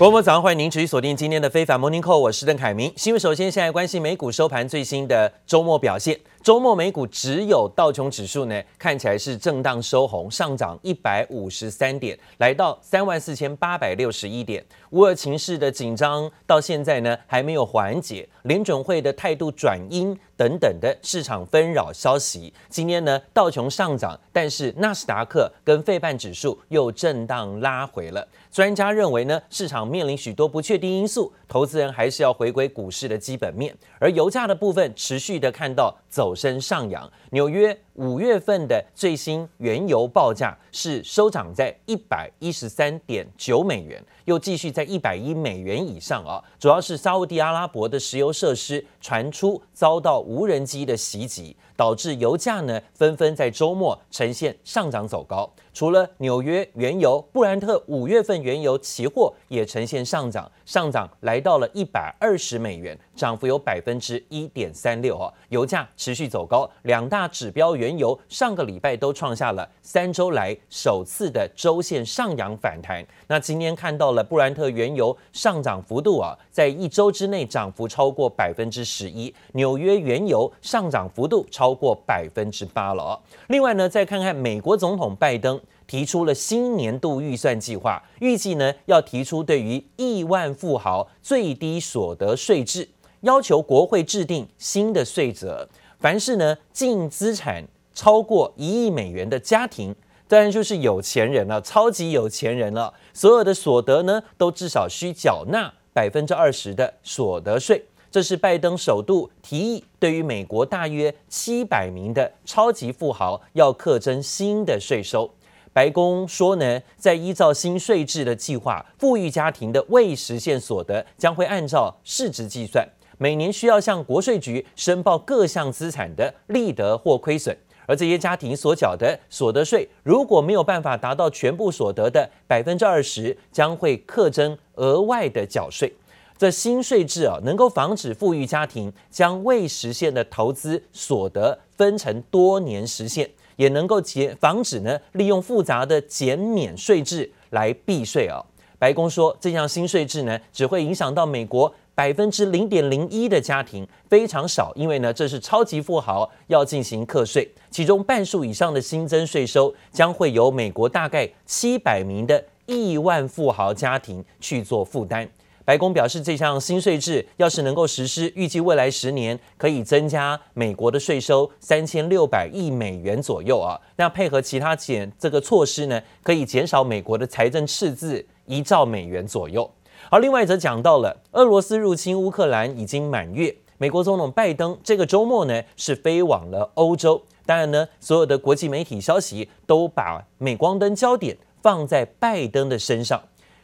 国母早上欢迎您持续锁定今天的非凡 Morning Call，我是邓凯明。新闻首先，现在关心美股收盘最新的周末表现。周末美股只有道琼指数呢，看起来是震荡收红，上涨一百五十三点，来到三万四千八百六十一点。乌俄情势的紧张到现在呢还没有缓解，联准会的态度转阴等等的市场纷扰消息。今天呢道琼上涨，但是纳斯达克跟费半指数又震荡拉回了。专家认为呢市场面临许多不确定因素，投资人还是要回归股市的基本面。而油价的部分持续的看到走身上扬，纽约五月份的最新原油报价是收涨在一百一十三点九美元，又继续在一百一美元以上啊。主要是沙乌地阿拉伯的石油设施传出遭到无人机的袭击，导致油价呢纷纷在周末呈现上涨走高。除了纽约原油，布兰特五月份原油期货也呈现上涨，上涨来到了一百二十美元，涨幅有百分之一点三六啊。油价持续走高，两大指标原原油上个礼拜都创下了三周来首次的周线上扬反弹。那今天看到了布兰特原油上涨幅度啊，在一周之内涨幅超过百分之十一，纽约原油上涨幅度超过百分之八了。另外呢，再看看美国总统拜登。提出了新年度预算计划，预计呢要提出对于亿万富豪最低所得税制，要求国会制定新的税则。凡是呢净资产超过一亿美元的家庭，当然就是有钱人了，超级有钱人了。所有的所得呢都至少需缴纳百分之二十的所得税。这是拜登首度提议，对于美国大约七百名的超级富豪要课征新的税收。白宫说呢，在依照新税制的计划，富裕家庭的未实现所得将会按照市值计算，每年需要向国税局申报各项资产的利得或亏损，而这些家庭所缴的所得税，如果没有办法达到全部所得的百分之二十，将会课征额外的缴税。这新税制啊，能够防止富裕家庭将未实现的投资所得分成多年实现。也能够减防止呢，利用复杂的减免税制来避税啊。白宫说，这项新税制呢，只会影响到美国百分之零点零一的家庭，非常少。因为呢，这是超级富豪要进行课税，其中半数以上的新增税收将会由美国大概七百名的亿万富豪家庭去做负担。白宫表示，这项新税制要是能够实施，预计未来十年可以增加美国的税收三千六百亿美元左右啊。那配合其他减这个措施呢，可以减少美国的财政赤字一兆美元左右。而另外则讲到了俄罗斯入侵乌克兰已经满月，美国总统拜登这个周末呢是飞往了欧洲。当然呢，所有的国际媒体消息都把镁光灯焦点放在拜登的身上。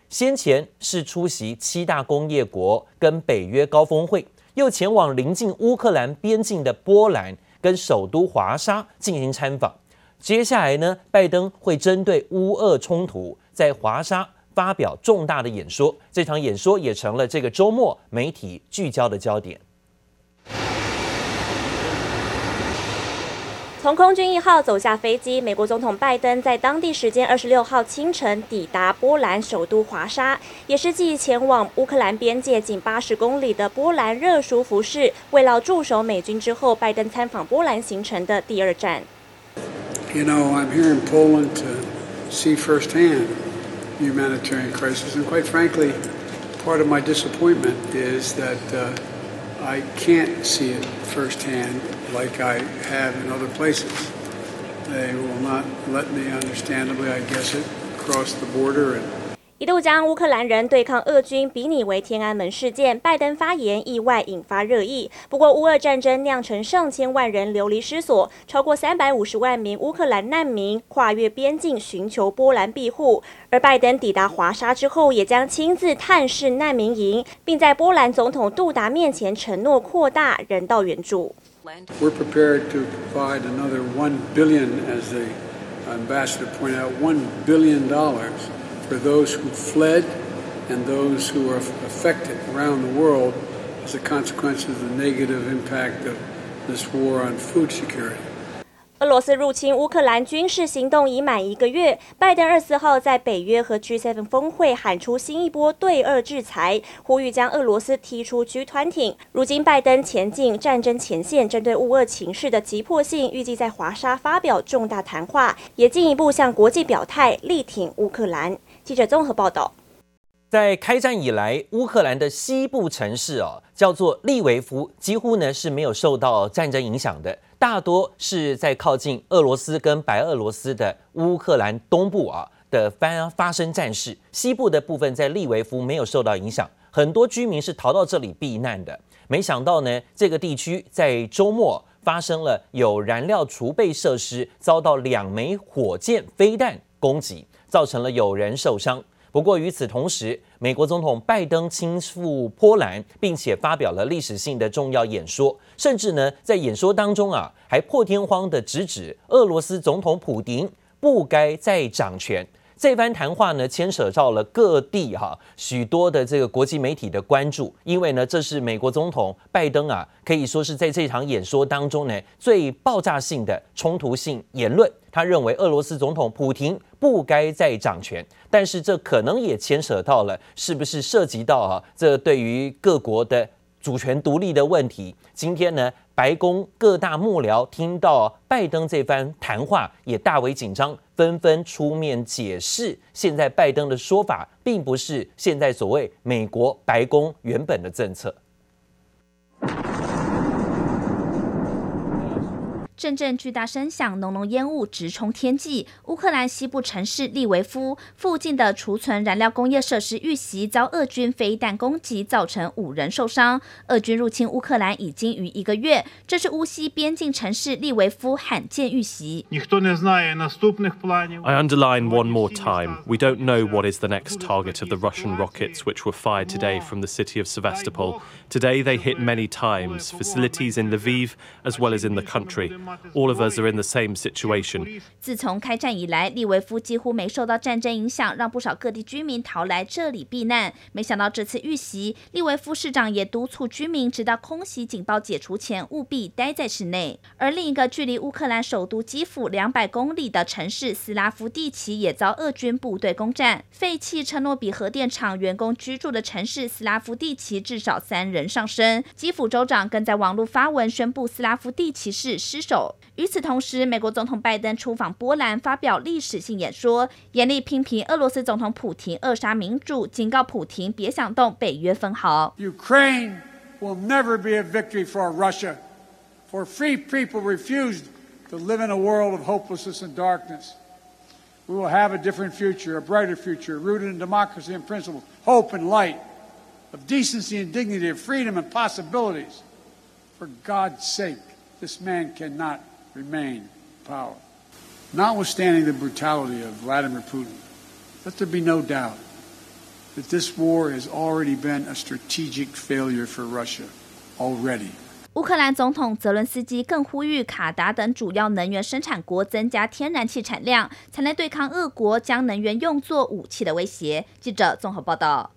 先前是出席七大工业国跟北约高峰会，又前往临近乌克兰边境的波兰跟首都华沙进行参访。接下来呢，拜登会针对乌俄冲突在华沙发表重大的演说，这场演说也成了这个周末媒体聚焦的焦点。从空军一号走下飞机，美国总统拜登在当地时间二十六号清晨抵达波兰首都华沙，也是继前往乌克兰边界仅八十公里的波兰热舒夫市，慰劳驻守美军之后，拜登参访波兰行程的第二站。You know, I'm here in Poland to see firsthand humanitarian crisis, and quite frankly, part of my disappointment is that uh, I can't see it firsthand. Like I have in other places, they will not let me, understandably, I guess it, cross the border. 一度将乌克兰人对抗俄军比拟为天安门事件，拜登发言意外引发热议。不过，乌俄战争酿成上千万人流离失所，超过三百五十万名乌克兰难民跨越边境寻求波兰庇护。而拜登抵达华沙之后，也将亲自探视难民营，并在波兰总统杜达面前承诺扩大人道援助。We're prepared to provide another one billion, as the ambassador pointed out, one billion dollars for those who fled and those who are affected around the world as a consequence of the negative impact of this war on food security. 俄罗斯入侵乌克兰军事行动已满一个月，拜登二十四号在北约和 G7 峰会喊出新一波对俄制裁，呼吁将俄罗斯踢出 G20。如今拜登前进战争前线，针对乌俄情势的急迫性，预计在华沙发表重大谈话，也进一步向国际表态力挺乌克兰。记者综合报道。在开战以来，乌克兰的西部城市哦，叫做利维夫，几乎呢是没有受到战争影响的。大多是在靠近俄罗斯跟白俄罗斯的乌克兰东部啊的发发生战事。西部的部分在利维夫没有受到影响，很多居民是逃到这里避难的。没想到呢，这个地区在周末发生了有燃料储备设施遭到两枚火箭飞弹攻击，造成了有人受伤。不过与此同时，美国总统拜登亲赴波兰，并且发表了历史性的重要演说，甚至呢在演说当中啊，还破天荒的直指俄罗斯总统普京不该再掌权。这番谈话呢，牵扯到了各地哈许多的这个国际媒体的关注，因为呢，这是美国总统拜登啊，可以说是在这场演说当中呢最爆炸性的冲突性言论。他认为俄罗斯总统普丁不该再掌权，但是这可能也牵扯到了是不是涉及到啊这对于各国的主权独立的问题。今天呢，白宫各大幕僚听到拜登这番谈话，也大为紧张。纷纷出面解释，现在拜登的说法并不是现在所谓美国白宫原本的政策。阵阵巨大声响，浓浓烟雾直冲天际。乌克兰西部城市利维夫附近的储存燃料工业设施遇袭，遭俄军飞弹攻击，造成五人受伤。俄军入侵乌克兰已经逾一个月，这是乌西边境城市利维夫罕见遇袭。I underline one more time: we don't know what is the next target of the Russian rockets which were fired today from the city of Sevastopol. Today they hit many times facilities in Lviv as well as in the country. All of us are in the same situation. 自从开战以来，利维夫几乎没受到战争影响，让不少各地居民逃来这里避难。没想到这次遇袭，利维夫市长也督促居民，直到空袭警报解除前，务必待在室内。而另一个距离乌克兰首都基辅两百公里的城市斯拉夫蒂奇也遭俄军部队攻占。废弃车诺比核电厂员工居住的城市斯拉夫蒂奇至少三人丧生。基辅州长更在网络发文宣布斯拉夫蒂奇市失守。与此同时，美国总统拜登出访波兰，发表历史性演说，严厉批评俄罗斯总统普廷扼杀民主，警告普廷别想动北约分毫。Ukraine will never be a victory for Russia, for free people refused to live in a world of hopelessness and darkness. We will have a different future, a brighter future, rooted in democracy and principles, hope and light, of decency and dignity, of freedom and possibilities. For God's sake. This man cannot remain in power. Notwithstanding the brutality of Vladimir Putin, let there be no doubt that this war has already been a strategic failure for Russia already. 乌克兰总统泽伦斯基更呼吁卡达等主要能源生产国增加天然气产量，才能对抗俄国将能源用作武器的威胁。记者综合报道。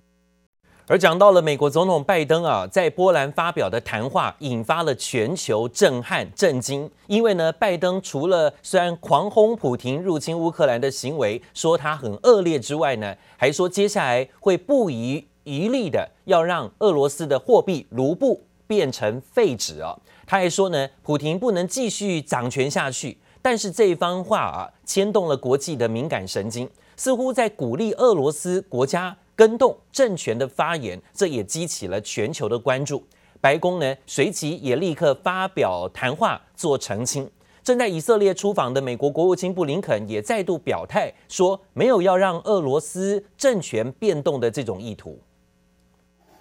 而讲到了美国总统拜登啊，在波兰发表的谈话，引发了全球震撼、震惊。因为呢，拜登除了虽然狂轰普廷入侵乌克兰的行为，说他很恶劣之外呢，还说接下来会不遗余力的要让俄罗斯的货币卢布变成废纸啊。他还说呢，普廷不能继续掌权下去。但是这一番话啊，牵动了国际的敏感神经，似乎在鼓励俄罗斯国家。更动政权的发言，这也激起了全球的关注。白宫呢，随即也立刻发表谈话做澄清。正在以色列出访的美国国务卿布林肯也再度表态，说没有要让俄罗斯政权变动的这种意图。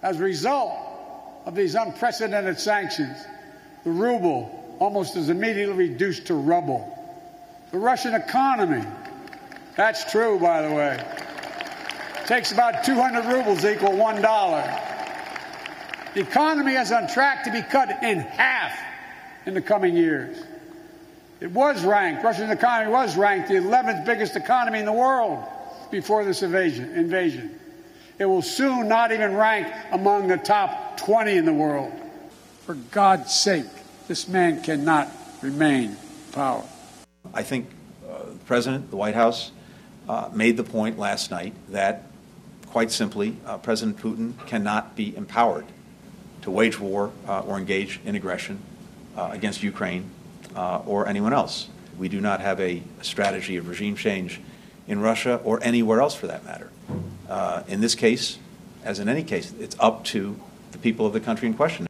As a result of these unprecedented sanctions, the ruble almost is immediately reduced to rubble. The Russian economy, that's true, by the way. Takes about 200 rubles equal one dollar. The economy is on track to be cut in half in the coming years. It was ranked, Russia's economy was ranked the 11th biggest economy in the world before this invasion. invasion. It will soon not even rank among the top 20 in the world. For God's sake, this man cannot remain in power. I think uh, the president, the White House, uh, made the point last night that, quite simply, uh, President Putin cannot be empowered to wage war uh, or engage in aggression uh, against Ukraine uh, or anyone else. We do not have a strategy of regime change in Russia or anywhere else for that matter. in this case, as in any case, it's up to the people of the country in question.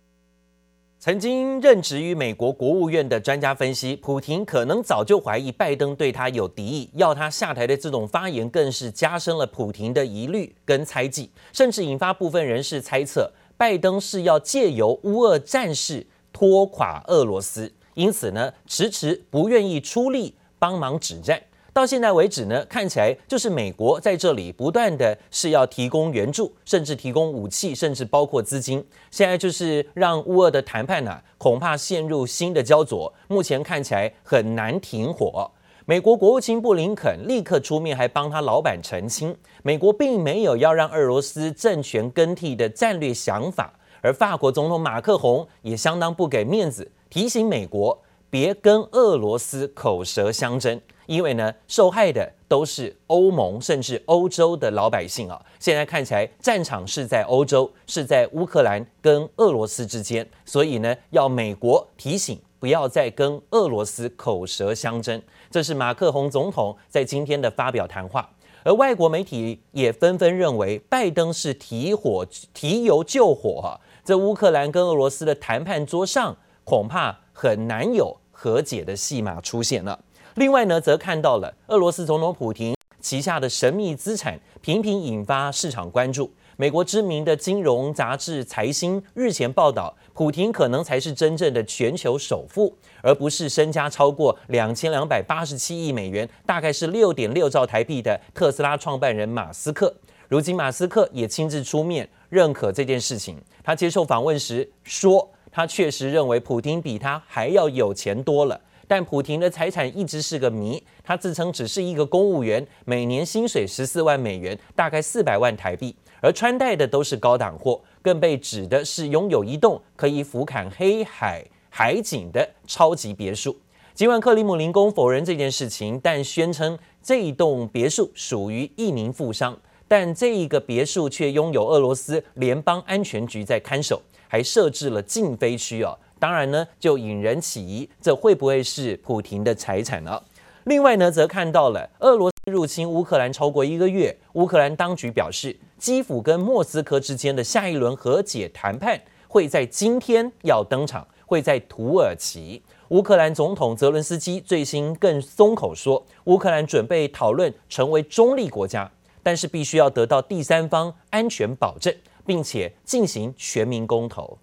曾经任职于美国国务院的专家分析，普廷可能早就怀疑拜登对他有敌意，要他下台的这种发言，更是加深了普廷的疑虑跟猜忌，甚至引发部分人士猜测，拜登是要借由乌俄战事拖垮俄罗斯，因此呢，迟迟不愿意出力帮忙止战。到现在为止呢，看起来就是美国在这里不断的是要提供援助，甚至提供武器，甚至包括资金。现在就是让乌俄的谈判呢、恐怕陷入新的焦灼。目前看起来很难停火。美国国务卿布林肯立刻出面，还帮他老板澄清，美国并没有要让俄罗斯政权更替的战略想法。而法国总统马克宏也相当不给面子，提醒美国别跟俄罗斯口舌相争。因为呢，受害的都是欧盟甚至欧洲的老百姓啊。现在看起来，战场是在欧洲，是在乌克兰跟俄罗斯之间，所以呢，要美国提醒不要再跟俄罗斯口舌相争。这是马克宏总统在今天的发表谈话，而外国媒体也纷纷认为，拜登是提火提油救火啊。这乌克兰跟俄罗斯的谈判桌上，恐怕很难有和解的戏码出现了。另外呢，则看到了俄罗斯总统普廷旗下的神秘资产频频引发市场关注。美国知名的金融杂志《财新》日前报道，普廷可能才是真正的全球首富，而不是身家超过两千两百八十七亿美元，大概是六点六兆台币的特斯拉创办人马斯克。如今，马斯克也亲自出面认可这件事情。他接受访问时说，他确实认为普廷比他还要有钱多了。但普廷的财产一直是个谜。他自称只是一个公务员，每年薪水十四万美元，大概四百万台币，而穿戴的都是高档货，更被指的是拥有一栋可以俯瞰黑海海景的超级别墅。尽管克里姆林宫否认这件事情，但宣称这一栋别墅属于一名富商，但这一个别墅却拥有俄罗斯联邦安全局在看守，还设置了禁飞区哦。当然呢，就引人起疑，这会不会是普廷的财产呢？另外呢，则看到了俄罗斯入侵乌克兰超过一个月，乌克兰当局表示，基辅跟莫斯科之间的下一轮和解谈判会在今天要登场，会在土耳其。乌克兰总统泽伦斯基最新更松口说，乌克兰准备讨论成为中立国家，但是必须要得到第三方安全保证，并且进行全民公投。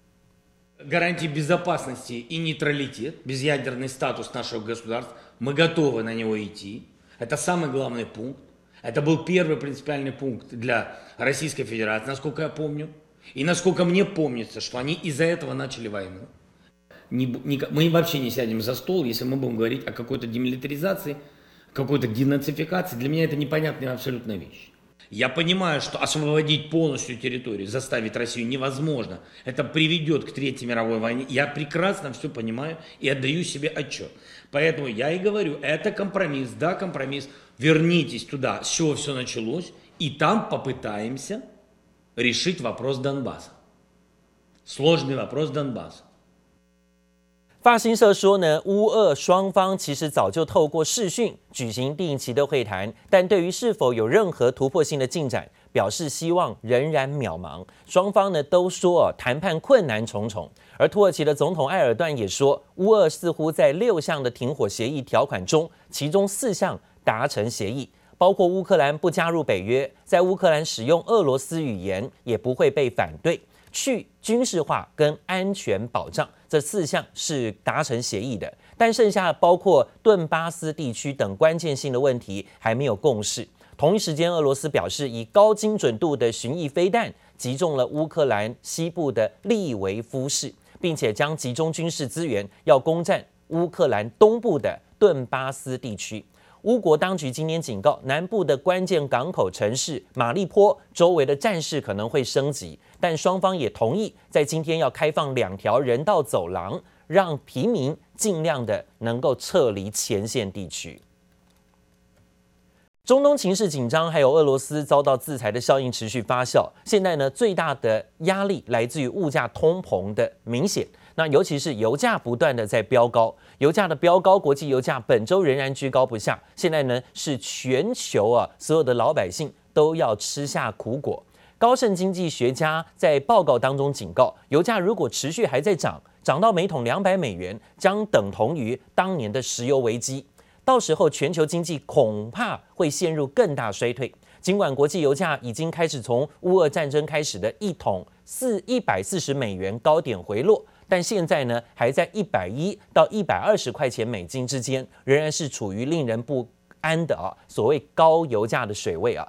Гарантии безопасности и нейтралитет, безъядерный статус нашего государства. Мы готовы на него идти. Это самый главный пункт. Это был первый принципиальный пункт для Российской Федерации, насколько я помню. И насколько мне помнится, что они из-за этого начали войну. Не, не, мы вообще не сядем за стол, если мы будем говорить о какой-то демилитаризации, какой-то денацификации. Для меня это непонятная абсолютная вещь. Я понимаю, что освободить полностью территорию, заставить Россию невозможно. Это приведет к Третьей мировой войне. Я прекрасно все понимаю и отдаю себе отчет. Поэтому я и говорю, это компромисс, да, компромисс. Вернитесь туда, с чего все началось, и там попытаемся решить вопрос Донбасса. Сложный вопрос Донбасса. 法新社说呢，乌俄双方其实早就透过视讯举行定期的会谈，但对于是否有任何突破性的进展，表示希望仍然渺茫。双方呢都说谈判困难重重，而土耳其的总统埃尔段也说，乌俄似乎在六项的停火协议条款中，其中四项达成协议，包括乌克兰不加入北约，在乌克兰使用俄罗斯语言也不会被反对。去军事化跟安全保障这四项是达成协议的，但剩下包括顿巴斯地区等关键性的问题还没有共识。同一时间，俄罗斯表示以高精准度的巡弋飞弹击中了乌克兰西部的利维夫市，并且将集中军事资源要攻占乌克兰东部的顿巴斯地区。乌国当局今天警告，南部的关键港口城市马利坡周围的战事可能会升级，但双方也同意在今天要开放两条人道走廊，让平民尽量的能够撤离前线地区。中东情势紧张，还有俄罗斯遭到制裁的效应持续发酵。现在呢，最大的压力来自于物价通膨的明显。那尤其是油价不断的在飙高，油价的飙高，国际油价本周仍然居高不下。现在呢，是全球啊所有的老百姓都要吃下苦果。高盛经济学家在报告当中警告，油价如果持续还在涨，涨到每桶两百美元，将等同于当年的石油危机。到时候，全球经济恐怕会陷入更大衰退。尽管国际油价已经开始从乌俄战争开始的一桶四一百四十美元高点回落，但现在呢，还在一百一到一百二十块钱美金之间，仍然是处于令人不安的啊所谓高油价的水位啊。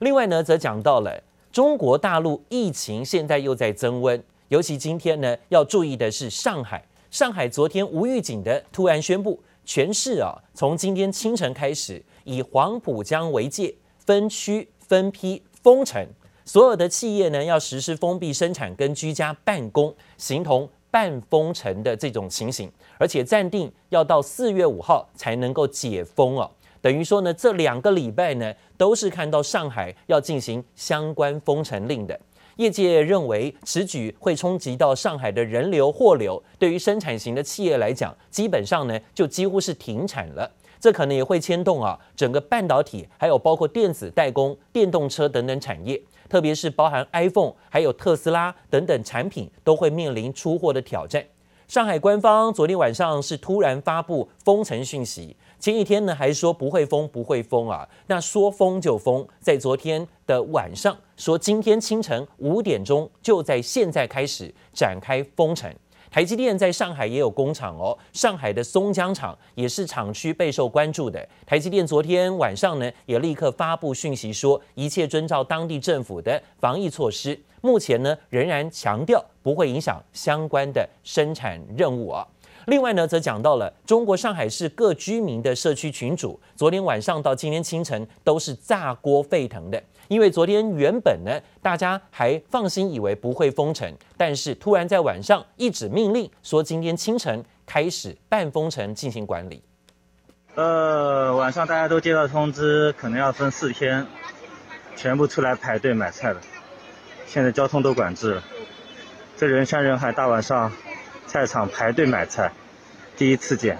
另外呢，则讲到了中国大陆疫情现在又在增温，尤其今天呢，要注意的是上海，上海昨天无预警的突然宣布。全市啊，从今天清晨开始，以黄浦江为界，分区分批封城。所有的企业呢，要实施封闭生产跟居家办公，形同半封城的这种情形。而且暂定要到四月五号才能够解封哦。等于说呢，这两个礼拜呢，都是看到上海要进行相关封城令的。业界认为此举会冲击到上海的人流、货流，对于生产型的企业来讲，基本上呢就几乎是停产了。这可能也会牵动啊整个半导体，还有包括电子代工、电动车等等产业，特别是包含 iPhone 还有特斯拉等等产品都会面临出货的挑战。上海官方昨天晚上是突然发布封城讯息。前一天呢还说不会封不会封啊，那说封就封，在昨天的晚上说今天清晨五点钟就在现在开始展开封城。台积电在上海也有工厂哦，上海的松江厂也是厂区备受关注的。台积电昨天晚上呢也立刻发布讯息说，一切遵照当地政府的防疫措施，目前呢仍然强调不会影响相关的生产任务啊。另外呢，则讲到了中国上海市各居民的社区群组，昨天晚上到今天清晨都是炸锅沸腾的。因为昨天原本呢，大家还放心以为不会封城，但是突然在晚上一纸命令说，今天清晨开始半封城进行管理。呃，晚上大家都接到通知，可能要分四天，全部出来排队买菜了。现在交通都管制了，这人山人海，大晚上。菜场排队买菜，第一次见。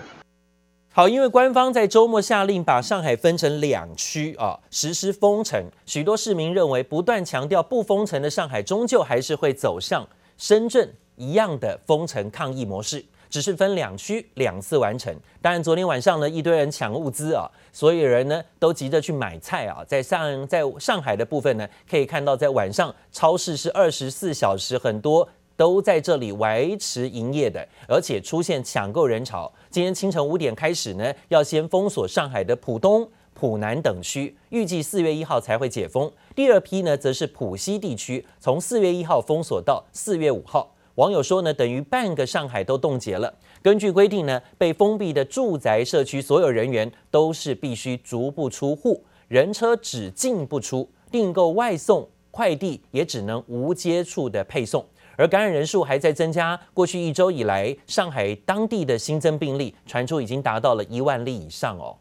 好，因为官方在周末下令把上海分成两区啊，实施封城。许多市民认为，不断强调不封城的上海，终究还是会走向深圳一样的封城抗疫模式，只是分两区两次完成。当然，昨天晚上呢，一堆人抢物资啊，所有人呢都急着去买菜啊。在上在上海的部分呢，可以看到在晚上超市是二十四小时，很多。都在这里维持营业的，而且出现抢购人潮。今天清晨五点开始呢，要先封锁上海的浦东、浦南等区，预计四月一号才会解封。第二批呢，则是浦西地区，从四月一号封锁到四月五号。网友说呢，等于半个上海都冻结了。根据规定呢，被封闭的住宅社区所有人员都是必须足不出户，人车只进不出，订购外送快递也只能无接触的配送。而感染人数还在增加，过去一周以来，上海当地的新增病例传出已经达到了一万例以上哦。